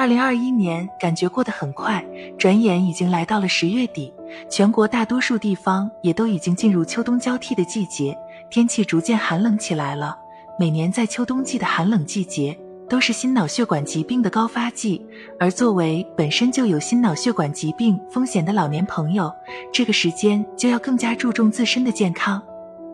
二零二一年感觉过得很快，转眼已经来到了十月底，全国大多数地方也都已经进入秋冬交替的季节，天气逐渐寒冷起来了。每年在秋冬季的寒冷季节，都是心脑血管疾病的高发季，而作为本身就有心脑血管疾病风险的老年朋友，这个时间就要更加注重自身的健康。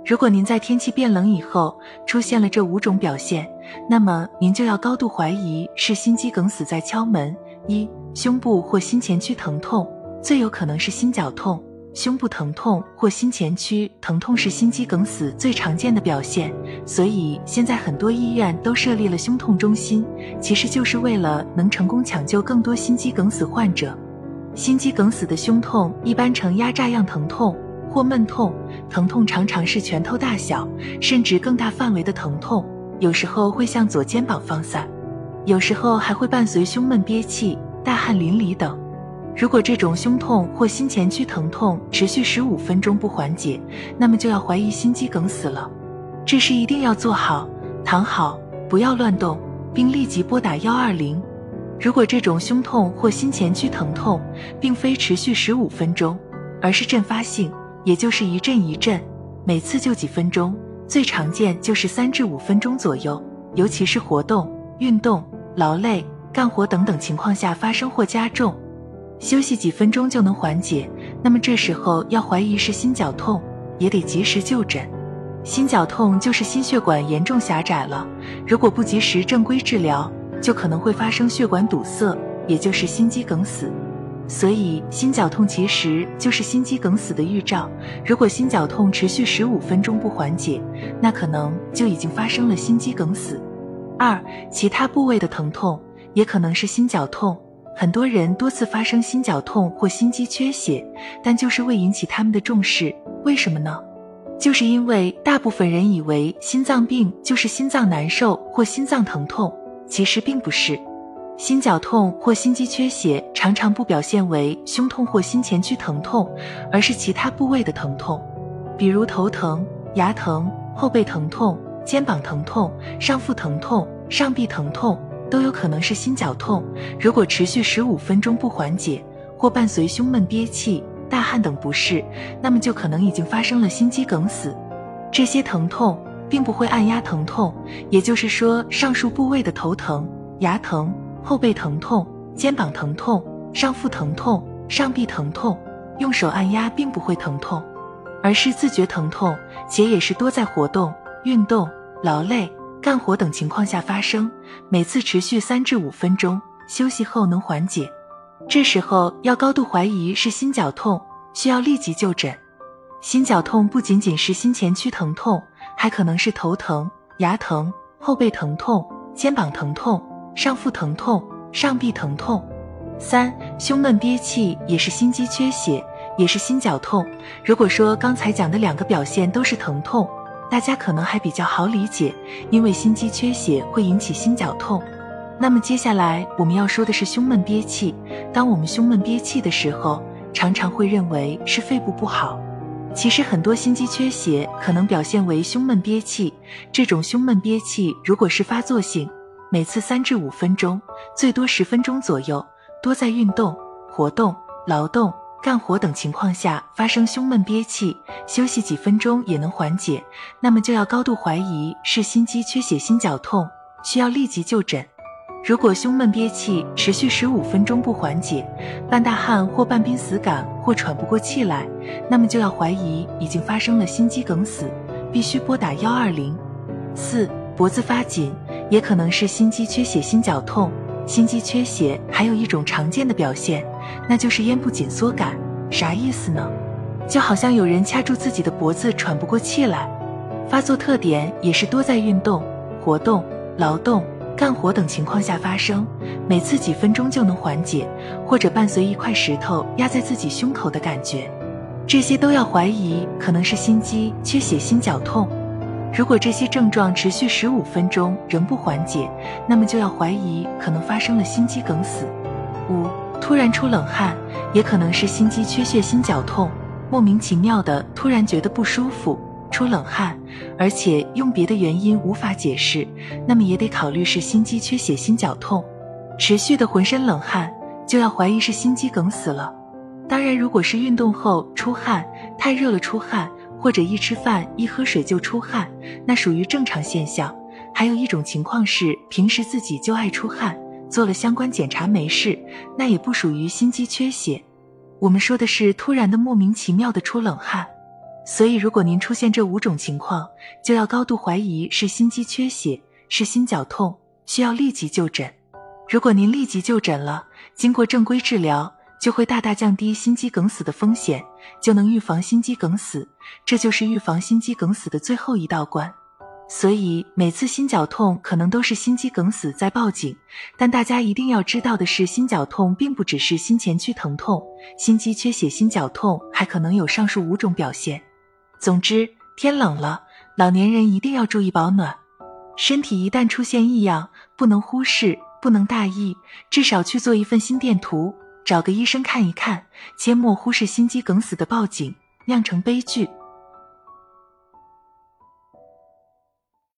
如果您在天气变冷以后出现了这五种表现，那么您就要高度怀疑是心肌梗死在敲门。一、胸部或心前区疼痛，最有可能是心绞痛。胸部疼痛或心前区疼痛是心肌梗死最常见的表现，所以现在很多医院都设立了胸痛中心，其实就是为了能成功抢救更多心肌梗死患者。心肌梗死的胸痛一般呈压榨样疼痛。或闷痛，疼痛常常是拳头大小，甚至更大范围的疼痛，有时候会向左肩膀放散，有时候还会伴随胸闷憋气、大汗淋漓等。如果这种胸痛或心前区疼痛持续十五分钟不缓解，那么就要怀疑心肌梗死了。这时一定要坐好、躺好，不要乱动，并立即拨打幺二零。如果这种胸痛或心前区疼痛并非持续十五分钟，而是阵发性。也就是一阵一阵，每次就几分钟，最常见就是三至五分钟左右。尤其是活动、运动、劳累、干活等等情况下发生或加重，休息几分钟就能缓解。那么这时候要怀疑是心绞痛，也得及时就诊。心绞痛就是心血管严重狭窄了，如果不及时正规治疗，就可能会发生血管堵塞，也就是心肌梗死。所以，心绞痛其实就是心肌梗死的预兆。如果心绞痛持续十五分钟不缓解，那可能就已经发生了心肌梗死。二，其他部位的疼痛也可能是心绞痛。很多人多次发生心绞痛或心肌缺血，但就是未引起他们的重视。为什么呢？就是因为大部分人以为心脏病就是心脏难受或心脏疼痛，其实并不是。心绞痛或心肌缺血常常不表现为胸痛或心前区疼痛，而是其他部位的疼痛，比如头疼、牙疼、后背疼痛、肩膀疼痛、上腹疼痛、上臂疼痛，都有可能是心绞痛。如果持续十五分钟不缓解，或伴随胸闷憋气、大汗等不适，那么就可能已经发生了心肌梗死。这些疼痛并不会按压疼痛，也就是说，上述部位的头疼、牙疼。后背疼痛、肩膀疼痛、上腹疼痛、上臂疼痛，用手按压并不会疼痛，而是自觉疼痛，且也是多在活动、运动、劳累、干活等情况下发生，每次持续三至五分钟，休息后能缓解。这时候要高度怀疑是心绞痛，需要立即就诊。心绞痛不仅仅是心前区疼痛，还可能是头疼、牙疼、后背疼痛、肩膀疼痛。上腹疼痛、上臂疼痛，三胸闷憋气也是心肌缺血，也是心绞痛。如果说刚才讲的两个表现都是疼痛，大家可能还比较好理解，因为心肌缺血会引起心绞痛。那么接下来我们要说的是胸闷憋气。当我们胸闷憋气的时候，常常会认为是肺部不好，其实很多心肌缺血可能表现为胸闷憋气。这种胸闷憋气如果是发作性。每次三至五分钟，最多十分钟左右，多在运动、活动、劳动、干活等情况下发生胸闷憋气，休息几分钟也能缓解，那么就要高度怀疑是心肌缺血心绞痛，需要立即就诊。如果胸闷憋气持续十五分钟不缓解，半大汗或半濒死感或喘不过气来，那么就要怀疑已经发生了心肌梗死，必须拨打幺二零。四、脖子发紧。也可能是心肌缺血、心绞痛。心肌缺血还有一种常见的表现，那就是咽部紧缩感。啥意思呢？就好像有人掐住自己的脖子，喘不过气来。发作特点也是多在运动、活动、劳动、干活等情况下发生，每次几分钟就能缓解，或者伴随一块石头压在自己胸口的感觉。这些都要怀疑可能是心肌缺血、心绞痛。如果这些症状持续十五分钟仍不缓解，那么就要怀疑可能发生了心肌梗死。五、突然出冷汗，也可能是心肌缺血、心绞痛，莫名其妙的突然觉得不舒服，出冷汗，而且用别的原因无法解释，那么也得考虑是心肌缺血、心绞痛。持续的浑身冷汗，就要怀疑是心肌梗死了。当然，如果是运动后出汗太热了出汗，或者一吃饭一喝水就出汗，那属于正常现象。还有一种情况是平时自己就爱出汗，做了相关检查没事，那也不属于心肌缺血。我们说的是突然的莫名其妙的出冷汗。所以，如果您出现这五种情况，就要高度怀疑是心肌缺血，是心绞痛，需要立即就诊。如果您立即就诊了，经过正规治疗，就会大大降低心肌梗死的风险，就能预防心肌梗死。这就是预防心肌梗死的最后一道关。所以，每次心绞痛可能都是心肌梗死在报警，但大家一定要知道的是，心绞痛并不只是心前区疼痛，心肌缺血心绞痛还可能有上述五种表现。总之，天冷了，老年人一定要注意保暖。身体一旦出现异样，不能忽视，不能大意，至少去做一份心电图，找个医生看一看，切莫忽视心肌梗死的报警，酿成悲剧。